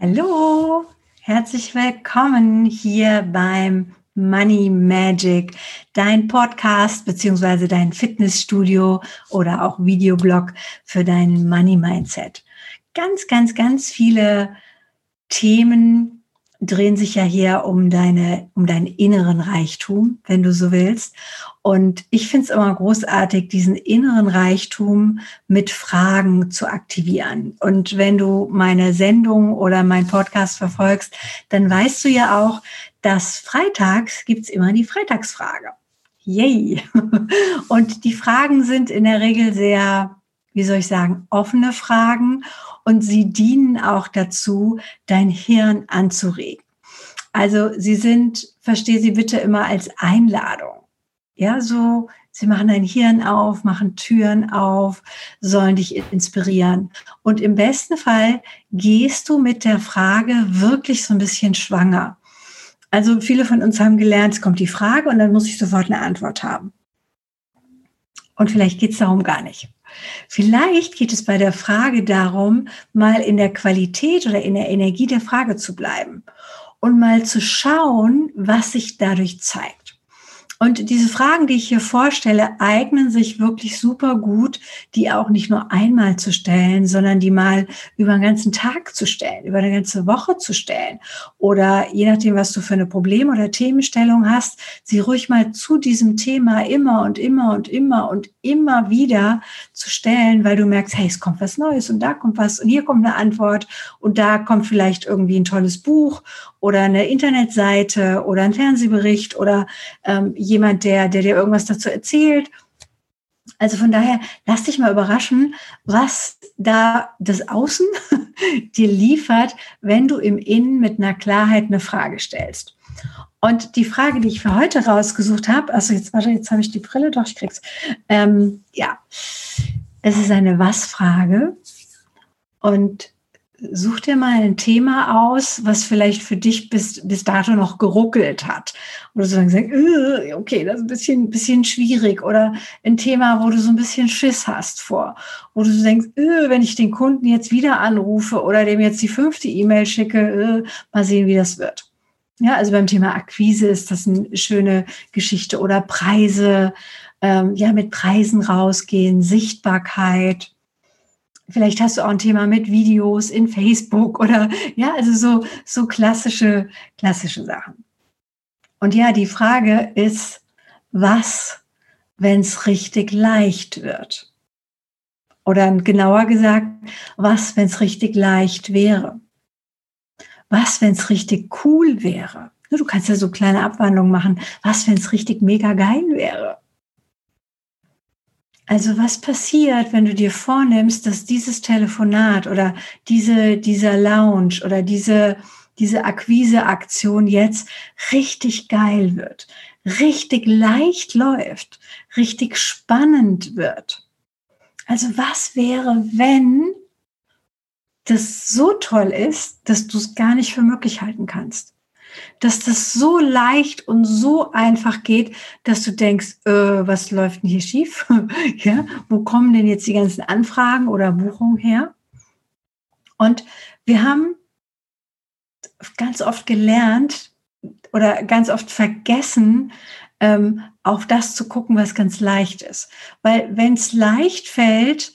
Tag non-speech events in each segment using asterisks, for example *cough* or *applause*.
Hallo, herzlich willkommen hier beim Money Magic, dein Podcast beziehungsweise dein Fitnessstudio oder auch Videoblog für dein Money Mindset. Ganz, ganz, ganz viele Themen, drehen sich ja hier um deine, um deinen inneren Reichtum, wenn du so willst. Und ich finde es immer großartig, diesen inneren Reichtum mit Fragen zu aktivieren. Und wenn du meine Sendung oder meinen Podcast verfolgst, dann weißt du ja auch, dass freitags gibt's immer die Freitagsfrage. Yay! *laughs* Und die Fragen sind in der Regel sehr, wie soll ich sagen, offene Fragen und sie dienen auch dazu, dein Hirn anzuregen. Also sie sind, verstehe sie bitte immer als Einladung. Ja, so, sie machen dein Hirn auf, machen Türen auf, sollen dich inspirieren. Und im besten Fall gehst du mit der Frage wirklich so ein bisschen schwanger. Also viele von uns haben gelernt, es kommt die Frage und dann muss ich sofort eine Antwort haben. Und vielleicht geht es darum gar nicht. Vielleicht geht es bei der Frage darum, mal in der Qualität oder in der Energie der Frage zu bleiben und mal zu schauen, was sich dadurch zeigt. Und diese Fragen, die ich hier vorstelle, eignen sich wirklich super gut, die auch nicht nur einmal zu stellen, sondern die mal über einen ganzen Tag zu stellen, über eine ganze Woche zu stellen. Oder je nachdem, was du für eine Problem- oder Themenstellung hast, sie ruhig mal zu diesem Thema immer und immer und immer und immer wieder zu stellen, weil du merkst, hey, es kommt was Neues und da kommt was und hier kommt eine Antwort und da kommt vielleicht irgendwie ein tolles Buch oder eine Internetseite oder ein Fernsehbericht oder ähm, jemand, der, der dir irgendwas dazu erzählt. Also von daher, lass dich mal überraschen, was da das Außen *laughs* dir liefert, wenn du im Innen mit einer Klarheit eine Frage stellst. Und die Frage, die ich für heute rausgesucht habe, also jetzt warte, jetzt habe ich die Brille, doch ich krieg's. Ähm, ja, es ist eine Was-Frage und such dir mal ein Thema aus, was vielleicht für dich bis, bis dato noch geruckelt hat. Oder so äh, okay, das ist ein bisschen, bisschen schwierig. Oder ein Thema, wo du so ein bisschen Schiss hast vor. Wo du so denkst, wenn ich den Kunden jetzt wieder anrufe oder dem jetzt die fünfte E-Mail schicke, mal sehen, wie das wird. Ja, also beim Thema Akquise ist das eine schöne Geschichte. Oder Preise, ähm, ja, mit Preisen rausgehen, Sichtbarkeit Vielleicht hast du auch ein Thema mit Videos in Facebook oder ja, also so, so klassische, klassische Sachen. Und ja, die Frage ist, was, wenn es richtig leicht wird? Oder genauer gesagt, was, wenn es richtig leicht wäre? Was, wenn es richtig cool wäre? Du kannst ja so kleine Abwandlungen machen. Was, wenn es richtig mega geil wäre? Also was passiert, wenn du dir vornimmst, dass dieses Telefonat oder diese, dieser Lounge oder diese, diese Akquiseaktion jetzt richtig geil wird, richtig leicht läuft, richtig spannend wird? Also was wäre, wenn das so toll ist, dass du es gar nicht für möglich halten kannst? Dass das so leicht und so einfach geht, dass du denkst, äh, was läuft denn hier schief? *laughs* ja, wo kommen denn jetzt die ganzen Anfragen oder Buchungen her? Und wir haben ganz oft gelernt oder ganz oft vergessen, ähm, auf das zu gucken, was ganz leicht ist. Weil wenn es leicht fällt,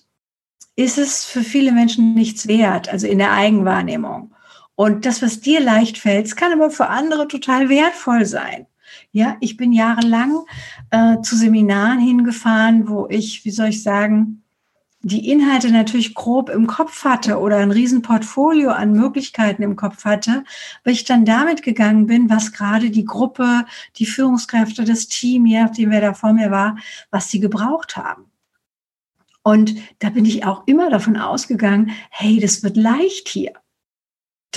ist es für viele Menschen nichts wert, also in der Eigenwahrnehmung. Und das, was dir leicht fällt, kann aber für andere total wertvoll sein. Ja, ich bin jahrelang äh, zu Seminaren hingefahren, wo ich, wie soll ich sagen, die Inhalte natürlich grob im Kopf hatte oder ein Riesenportfolio an Möglichkeiten im Kopf hatte, weil ich dann damit gegangen bin, was gerade die Gruppe, die Führungskräfte, das Team, je nachdem wer da vor mir war, was sie gebraucht haben. Und da bin ich auch immer davon ausgegangen, hey, das wird leicht hier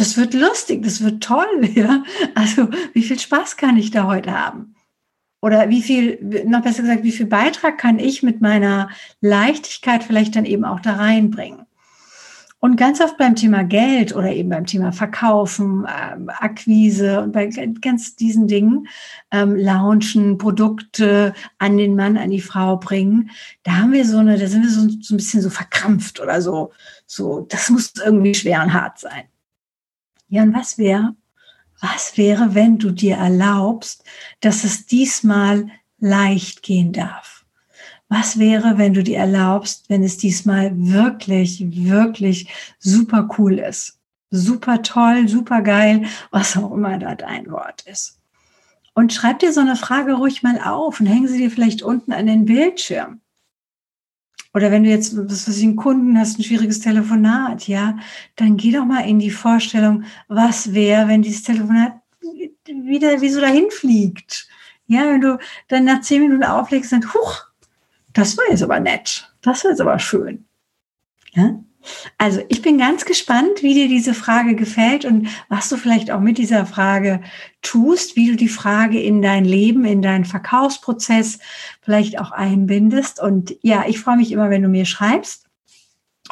das wird lustig, das wird toll, *laughs* ja. Also, wie viel Spaß kann ich da heute haben? Oder wie viel, noch besser gesagt, wie viel Beitrag kann ich mit meiner Leichtigkeit vielleicht dann eben auch da reinbringen? Und ganz oft beim Thema Geld oder eben beim Thema Verkaufen, ähm, Akquise und bei ganz diesen Dingen, ähm, launchen, Produkte an den Mann, an die Frau bringen, da haben wir so eine, da sind wir so, so ein bisschen so verkrampft oder so, so, das muss irgendwie schwer und hart sein. Ja, und was wäre, was wäre, wenn du dir erlaubst, dass es diesmal leicht gehen darf? Was wäre, wenn du dir erlaubst, wenn es diesmal wirklich, wirklich super cool ist? Super toll, super geil, was auch immer da dein Wort ist. Und schreib dir so eine Frage ruhig mal auf und hänge sie dir vielleicht unten an den Bildschirm. Oder wenn du jetzt, was weiß ich, einen Kunden hast, ein schwieriges Telefonat, ja, dann geh doch mal in die Vorstellung, was wäre, wenn dieses Telefonat wieder wie so dahin fliegt. Ja, wenn du dann nach zehn Minuten auflegst und huch, das war jetzt aber nett. Das war jetzt aber schön. Ja? Also ich bin ganz gespannt, wie dir diese Frage gefällt und was du vielleicht auch mit dieser Frage tust, wie du die Frage in dein Leben, in deinen Verkaufsprozess vielleicht auch einbindest. Und ja, ich freue mich immer, wenn du mir schreibst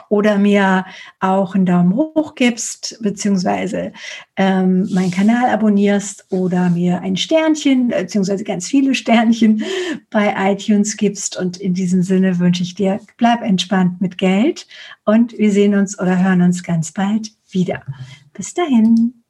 oder mir auch einen Daumen hoch gibst, beziehungsweise ähm, meinen Kanal abonnierst oder mir ein Sternchen, beziehungsweise ganz viele Sternchen *laughs* bei iTunes gibst. Und in diesem Sinne wünsche ich dir, bleib entspannt mit Geld und wir sehen uns oder hören uns ganz bald wieder. Bis dahin.